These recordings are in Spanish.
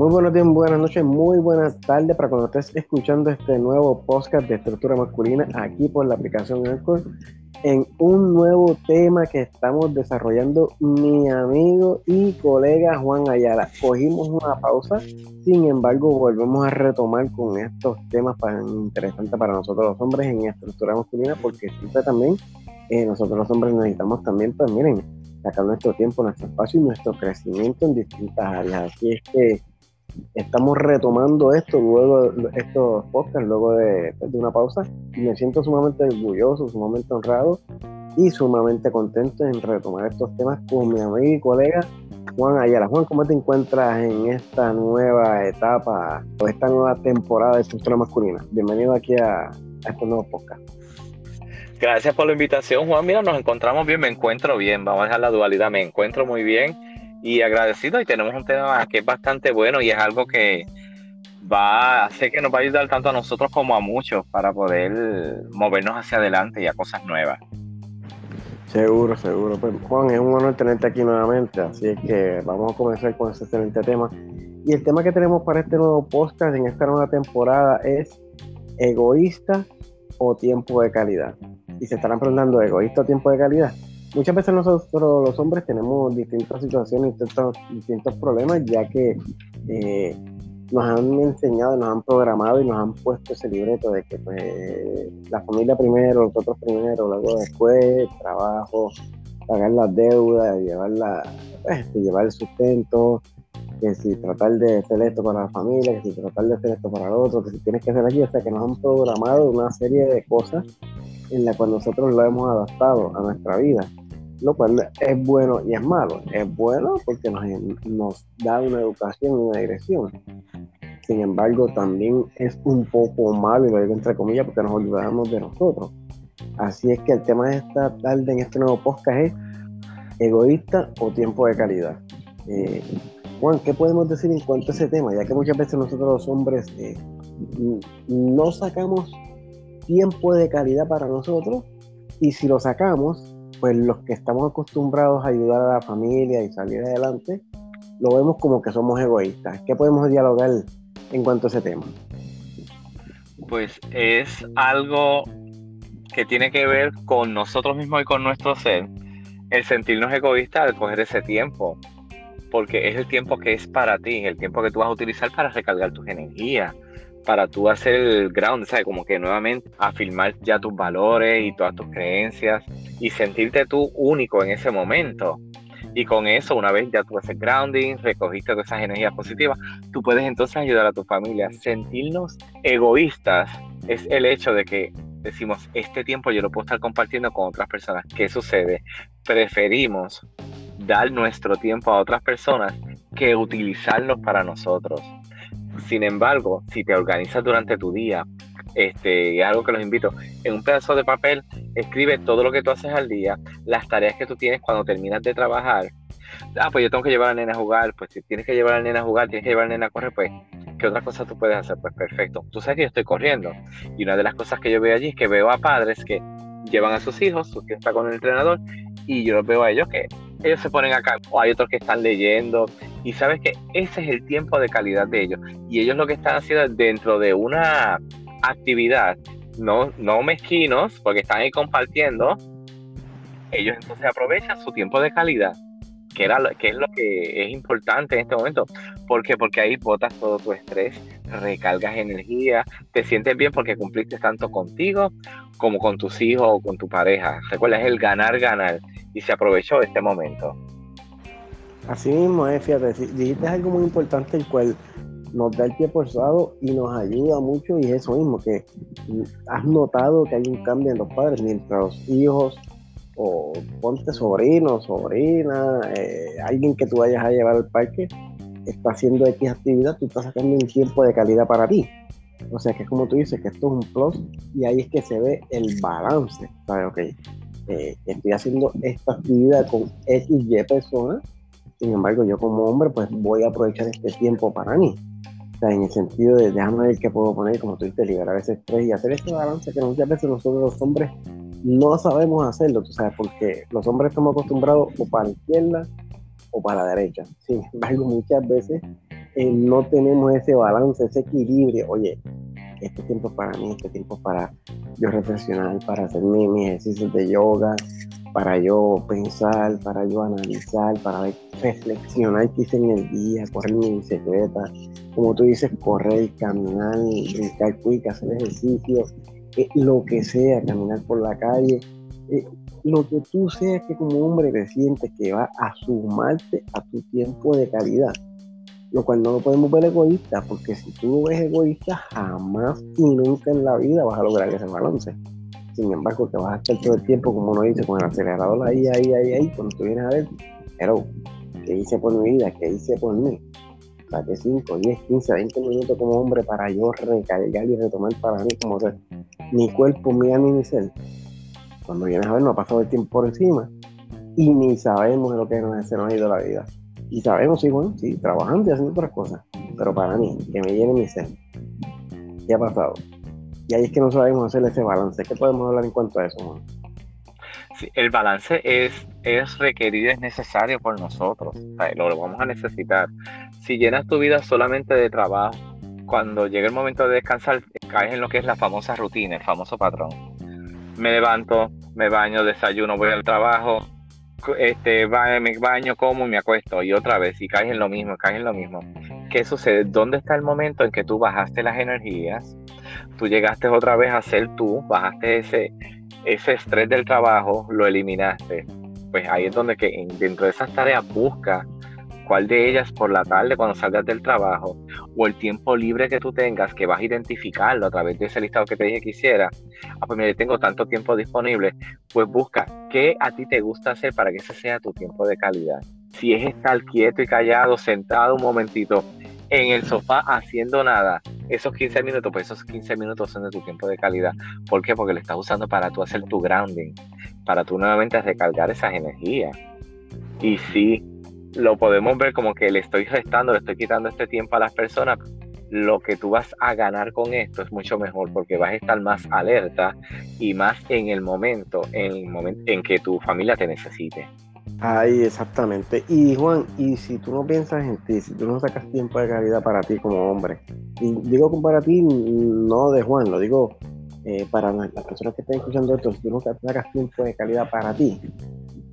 Muy buenos días, buenas noches, muy buenas tardes para cuando estés escuchando este nuevo podcast de estructura masculina aquí por la aplicación Anchor en un nuevo tema que estamos desarrollando mi amigo y colega Juan Ayala. Cogimos una pausa, sin embargo volvemos a retomar con estos temas tan interesantes para nosotros los hombres en estructura masculina porque siempre también eh, nosotros los hombres necesitamos también, pues miren, sacar nuestro tiempo, nuestro espacio y nuestro crecimiento en distintas áreas. Así es que estamos retomando esto luego estos podcasts luego de, una pausa y me siento sumamente orgulloso, sumamente honrado y sumamente contento en retomar estos temas con mi amigo y colega Juan Ayala. Juan, ¿cómo te encuentras en esta nueva etapa o esta nueva temporada de estructura masculina? Bienvenido aquí a, a estos nuevos podcasts. Gracias por la invitación, Juan. Mira, nos encontramos bien, me encuentro bien. Vamos a dejar la dualidad, me encuentro muy bien y agradecido y tenemos un tema que es bastante bueno y es algo que va hacer que nos va a ayudar tanto a nosotros como a muchos para poder movernos hacia adelante y a cosas nuevas. Seguro, seguro. Pues, Juan, es un honor tenerte aquí nuevamente, así es que vamos a comenzar con ese excelente tema. Y el tema que tenemos para este nuevo podcast en esta nueva temporada es egoísta o tiempo de calidad. Y se estarán preguntando, ¿egoísta o tiempo de calidad? Muchas veces nosotros los hombres tenemos distintas situaciones, distintos, distintos problemas, ya que eh, nos han enseñado, nos han programado y nos han puesto ese libreto de que pues, la familia primero, los otros primero, luego después, trabajo, pagar las deudas, llevar, la, pues, llevar el sustento, que si tratar de hacer esto para la familia, que si tratar de hacer esto para el otro, que si tienes que hacer aquí, o sea que nos han programado una serie de cosas en las cuales nosotros lo hemos adaptado a nuestra vida lo cual es bueno y es malo. Es bueno porque nos, nos da una educación y una dirección. Sin embargo, también es un poco malo, y lo digo entre comillas, porque nos olvidamos de nosotros. Así es que el tema de esta tarde en este nuevo podcast es egoísta o tiempo de calidad. Eh, Juan, ¿qué podemos decir en cuanto a ese tema? Ya que muchas veces nosotros los hombres eh, no sacamos tiempo de calidad para nosotros y si lo sacamos, pues los que estamos acostumbrados a ayudar a la familia y salir adelante, lo vemos como que somos egoístas. ¿Qué podemos dialogar en cuanto a ese tema? Pues es algo que tiene que ver con nosotros mismos y con nuestro ser, el sentirnos egoístas al coger ese tiempo, porque es el tiempo que es para ti, el tiempo que tú vas a utilizar para recargar tus energías, para tú hacer el ground, ¿sabes? Como que nuevamente afirmar ya tus valores y todas tus creencias y sentirte tú único en ese momento. Y con eso, una vez ya tú haces grounding, recogiste todas esas energías positivas, tú puedes entonces ayudar a tu familia. Sentirnos egoístas es el hecho de que decimos, este tiempo yo lo puedo estar compartiendo con otras personas. ¿Qué sucede? Preferimos dar nuestro tiempo a otras personas que utilizarlo para nosotros. Sin embargo, si te organizas durante tu día, este, es algo que los invito, en un pedazo de papel escribe todo lo que tú haces al día, las tareas que tú tienes cuando terminas de trabajar. Ah, pues yo tengo que llevar a la nena a jugar, pues si tienes que llevar a la nena a jugar, tienes que llevar a la nena a correr, pues, ¿qué otras cosas tú puedes hacer? Pues perfecto. Tú sabes que yo estoy corriendo. Y una de las cosas que yo veo allí es que veo a padres que llevan a sus hijos, su está con el entrenador, y yo los veo a ellos que ellos se ponen acá, o hay otros que están leyendo, y sabes que ese es el tiempo de calidad de ellos. Y ellos lo que están haciendo dentro de una actividad, no, no mezquinos, porque están ahí compartiendo, ellos entonces aprovechan su tiempo de calidad, que, era, que es lo que es importante en este momento. ¿Por qué? Porque ahí botas todo tu estrés, recargas energía, te sientes bien porque cumpliste tanto contigo como con tus hijos o con tu pareja. Recuerda, es el ganar, ganar. Y se aprovechó este momento. Así mismo es, fíjate, dijiste algo muy importante, el cual nos da el pie forzado y nos ayuda mucho y es eso mismo, que has notado que hay un cambio en los padres mientras los hijos o ponte sobrino, sobrina, eh, alguien que tú vayas a llevar al parque, está haciendo X actividad, tú estás sacando un tiempo de calidad para ti. O sea que es como tú dices, que esto es un plus y ahí es que se ve el balance. ¿sabes? Ok, eh, estoy haciendo esta actividad con X, Y personas sin embargo, yo como hombre, pues voy a aprovechar este tiempo para mí. O sea, en el sentido de déjame ver qué puedo poner, como tú dices, liberar ese estrés y hacer este balance que muchas veces nosotros los hombres no sabemos hacerlo, tú sabes, porque los hombres estamos acostumbrados o para la izquierda o para la derecha. Sin embargo, muchas veces eh, no tenemos ese balance, ese equilibrio. Oye, este tiempo es para mí, este tiempo es para yo reflexionar, para hacer mis ejercicios de yoga, para yo pensar, para yo analizar, para reflexionar qué hice en el día, correr mi bicicleta, como tú dices, correr, caminar, brincar quick, hacer ejercicio, eh, lo que sea, caminar por la calle, eh, lo que tú seas que como hombre te sientes que va a sumarte a tu tiempo de calidad. Lo cual no lo podemos ver egoísta, porque si tú lo ves egoísta, jamás y nunca en la vida vas a lograr ese balance. Sin embargo, que vas a estar todo el tiempo, como uno dice, con el acelerador ahí, ahí, ahí, ahí, cuando tú vienes a ver, pero, ¿qué hice por mi vida? ¿Qué hice por mí? que 5, 10, 15, 20 minutos como hombre para yo recargar y retomar para mí como ser mi cuerpo, mi alma y mi ser. Cuando vienes a ver, no ha pasado el tiempo por encima y ni sabemos de lo que nos, se ha ido la vida. Y sabemos, sí, bueno, sí, trabajando y haciendo otras cosas, pero para mí, que me llene mi ser. ¿Qué ha pasado? Y ahí es que no sabemos hacer ese balance. ¿Qué podemos hablar en cuanto a eso, Sí, el balance es, es requerido, es necesario por nosotros. lo vamos a necesitar. Si llenas tu vida solamente de trabajo, cuando llega el momento de descansar, caes en lo que es la famosa rutina, el famoso patrón. Me levanto, me baño, desayuno, voy al trabajo, este, me baño, como y me acuesto. Y otra vez, y caes en lo mismo, caes en lo mismo. ¿Qué sucede? ¿Dónde está el momento en que tú bajaste las energías? Tú llegaste otra vez a ser tú, bajaste ese, ese estrés del trabajo, lo eliminaste. Pues ahí es donde que dentro de esas tareas busca cuál de ellas por la tarde cuando salgas del trabajo o el tiempo libre que tú tengas que vas a identificarlo a través de ese listado que te dije que hiciera. Ah, pues mire, tengo tanto tiempo disponible, pues busca qué a ti te gusta hacer para que ese sea tu tiempo de calidad. Si es estar quieto y callado, sentado un momentito en el sofá haciendo nada, esos 15 minutos, pues esos 15 minutos son de tu tiempo de calidad. ¿Por qué? Porque lo estás usando para tú hacer tu grounding, para tú nuevamente recargar esas energías. Y sí, lo podemos ver como que le estoy restando, le estoy quitando este tiempo a las personas. Lo que tú vas a ganar con esto es mucho mejor porque vas a estar más alerta y más en el momento, en el momento en que tu familia te necesite. Ay, exactamente. Y Juan, y si tú no piensas en ti, si tú no sacas tiempo de calidad para ti como hombre, y digo para ti, no de Juan, lo digo eh, para las personas que están escuchando esto, si tú no sacas tiempo de calidad para ti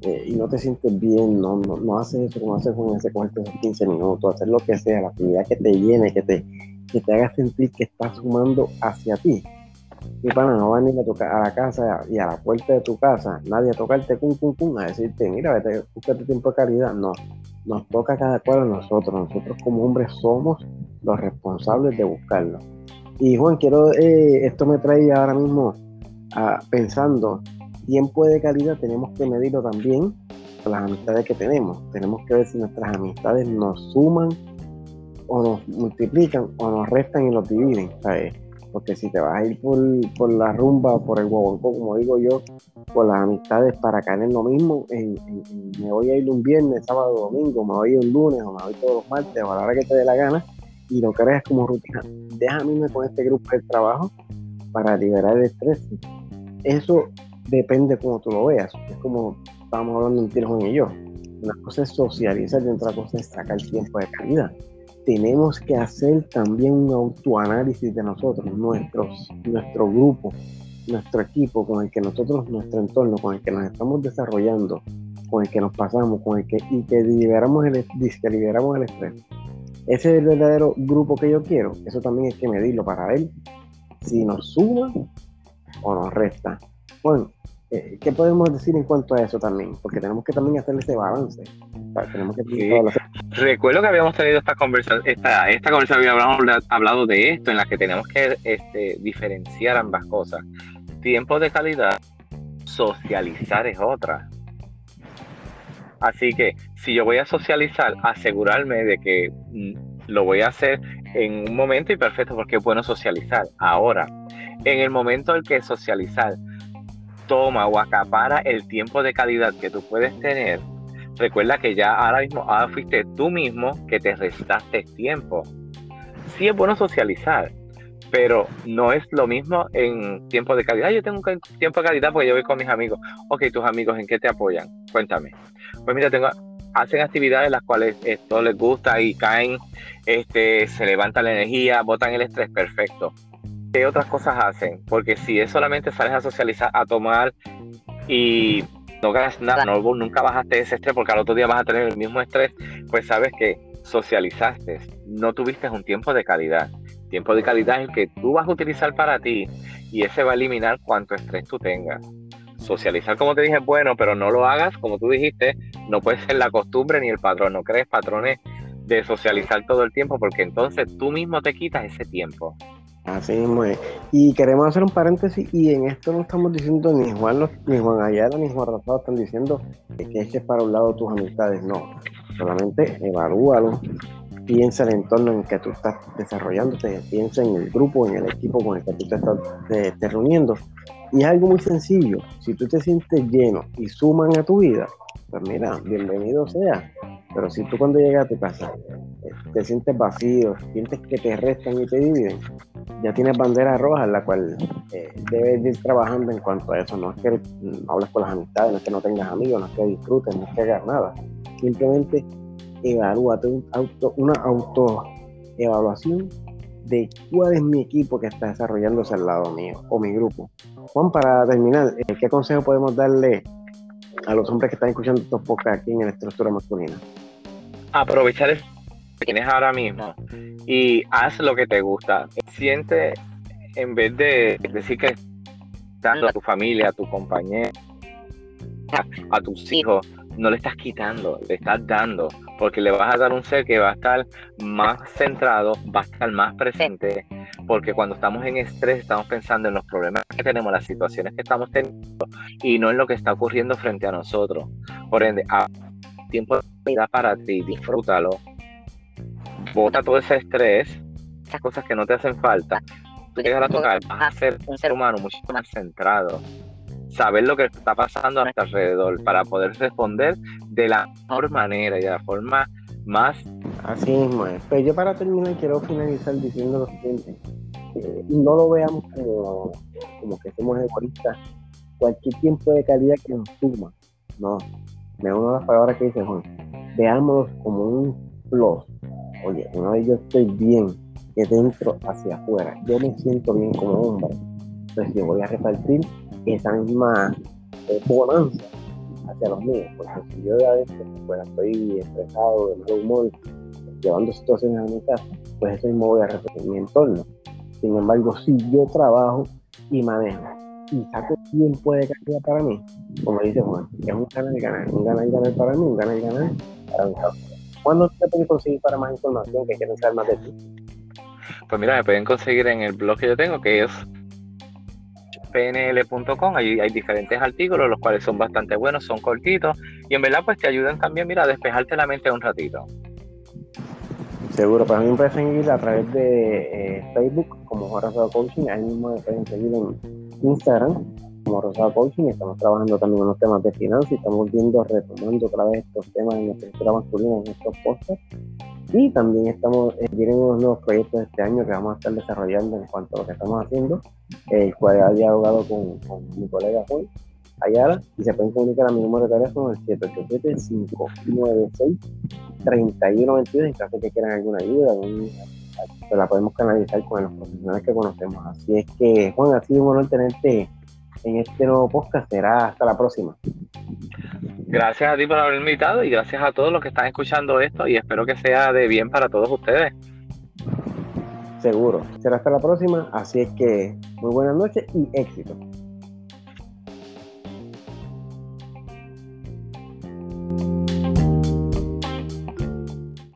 eh, y no te sientes bien, no, no, haces eso como haces con ese con esos 15 minutos, hacer lo que sea, la actividad que te llene, que te, que te haga sentir que estás sumando hacia ti mi pana no va a ir a, tocar a la casa y a la puerta de tu casa, nadie a tocarte cum, cum, cum, a decirte, mira, vete, búscate tiempo de calidad. No, nos toca cada cual a nosotros. Nosotros como hombres somos los responsables de buscarlo. Y Juan, quiero, eh, esto me trae ahora mismo a, pensando, tiempo de calidad tenemos que medirlo también con las amistades que tenemos. Tenemos que ver si nuestras amistades nos suman o nos multiplican o nos restan y nos dividen. ¿sabes? Porque si te vas a ir por, la rumba o por el guaguancó, como digo yo, por las amistades para caer en lo mismo, me voy a ir un viernes, sábado, domingo, me voy a ir un lunes o me voy todos los martes o a la hora que te dé la gana y lo creas como rutina. Déjame con este grupo de trabajo para liberar el estrés. Eso depende como tú lo veas. Es como estábamos hablando en Tiro y yo. Una cosa es socializar y otra cosa es sacar tiempo de calidad tenemos que hacer también un autoanálisis de nosotros, nuestros, nuestro grupo, nuestro equipo con el que nosotros, nuestro entorno, con el que nos estamos desarrollando, con el que nos pasamos, con el que, y que liberamos el, que liberamos el estrés. Ese es el verdadero grupo que yo quiero. Eso también hay que medirlo para ver si nos suma o nos resta. Bueno, eh, ¿qué podemos decir en cuanto a eso también? Porque tenemos que también hacer ese balance. tenemos que Recuerdo que habíamos tenido esta conversación, esta, esta conversación habíamos hablado de esto, en la que tenemos que este, diferenciar ambas cosas. Tiempo de calidad, socializar es otra. Así que si yo voy a socializar, asegurarme de que mm, lo voy a hacer en un momento y perfecto porque es bueno socializar. Ahora, en el momento en que socializar toma o acapara el tiempo de calidad que tú puedes tener, recuerda que ya ahora mismo ahora fuiste tú mismo que te restaste tiempo. Sí es bueno socializar, pero no es lo mismo en tiempo de calidad. Yo tengo tiempo de calidad porque yo voy con mis amigos. Ok, tus amigos, ¿en qué te apoyan? Cuéntame. Pues mira, tengo, hacen actividades las cuales esto les gusta y caen, este, se levanta la energía, botan el estrés, perfecto. ¿Qué otras cosas hacen? Porque si es solamente sales a socializar, a tomar y no ganas nada, no, nunca bajaste ese estrés porque al otro día vas a tener el mismo estrés, pues sabes que socializaste, no tuviste un tiempo de calidad. Tiempo de calidad es el que tú vas a utilizar para ti y ese va a eliminar cuánto estrés tú tengas. Socializar, como te dije, es bueno, pero no lo hagas, como tú dijiste, no puede ser la costumbre ni el patrón. No crees patrones de socializar todo el tiempo porque entonces tú mismo te quitas ese tiempo. Así mismo es. Y queremos hacer un paréntesis y en esto no estamos diciendo ni Juan, ni Juan Ayala ni Juan Rosado están diciendo que eches para un lado tus amistades. No, solamente evalúalo, piensa en el entorno en que tú estás desarrollándote, piensa en el grupo, en el equipo con el que tú te estás reuniendo. Y es algo muy sencillo. Si tú te sientes lleno y suman a tu vida, pues mira, bienvenido sea. Pero si tú cuando llegas a tu casa eh, te sientes vacío, sientes que te restan y te dividen, ya tienes bandera roja en la cual eh, debes ir trabajando en cuanto a eso. No es que no hables con las amistades, no es que no tengas amigos, no es que disfrutes, no es que hagas nada. Simplemente evalúate una autoevaluación de cuál es mi equipo que está desarrollándose al lado mío o mi grupo. Juan, para terminar, eh, ¿qué consejo podemos darle a los hombres que están escuchando estos podcasts aquí en la estructura masculina? Aprovechar el que tienes ahora mismo y haz lo que te gusta. Siente, en vez de decir que dando a tu familia, a tu compañero, a tus hijos, no le estás quitando, le estás dando, porque le vas a dar un ser que va a estar más centrado, va a estar más presente, porque cuando estamos en estrés estamos pensando en los problemas que tenemos, las situaciones que estamos teniendo y no en lo que está ocurriendo frente a nosotros. Por ende, a tiempo de vida para ti, disfrútalo, bota todo ese estrés, esas cosas que no te hacen falta, tú llegas a tocar, vas a ser un ser humano mucho más centrado saber lo que está pasando a nuestro alrededor para poder responder de la mejor manera y de la forma más... Así mismo es. Pues yo para terminar quiero finalizar diciendo lo siguiente. No lo veamos como, que somos egoístas. Cualquier tiempo de calidad que nos suma. No. Me una de las palabras que dice Juan. Veámoslo como un plus. Oye, una vez yo estoy bien de dentro hacia afuera, yo me siento bien como hombre. Entonces yo voy a repartir esa misma eh, bonanza hacia los míos. Porque si yo a veces pues, estoy estresado, de mal humor, llevando situaciones a mi casa, pues eso mismo voy a repetir mi entorno. Sin embargo, si yo trabajo y manejo y saco tiempo de calidad para mí, como dice Juan, es un ganar ganar, un ganar ganar para mí, un ganar ganar para mi casa. ¿Cuándo te pueden conseguir para más información que quieren saber más de ti? Pues mira, me pueden conseguir en el blog que yo tengo, que es pnl.com, ahí hay diferentes artículos, los cuales son bastante buenos, son cortitos y en verdad pues te ayudan también, mira, a despejarte la mente un ratito. Seguro, pues a mí me pueden seguir a través de eh, Facebook como Rosado Coaching, ahí mismo me pueden seguir en Instagram como Rosado Coaching, estamos trabajando también en los temas de finanzas y estamos viendo, retomando otra vez estos temas en la estructura masculina en estos podcasts. Y también estamos, eh, vienen unos nuevos proyectos este año que vamos a estar desarrollando en cuanto a lo que estamos haciendo, el cual ha dialogado con, con mi colega Juan Ayala y se pueden comunicar a mi número de teléfono el 787-596-3122 en caso de que quieran alguna ayuda, se la podemos canalizar con los profesionales que conocemos. Así es que, Juan, ha sido un honor tenerte en este nuevo podcast. Será hasta la próxima. Gracias a ti por haber invitado y gracias a todos los que están escuchando esto y espero que sea de bien para todos ustedes. Seguro. Será hasta la próxima. Así es que muy buenas noches y éxito.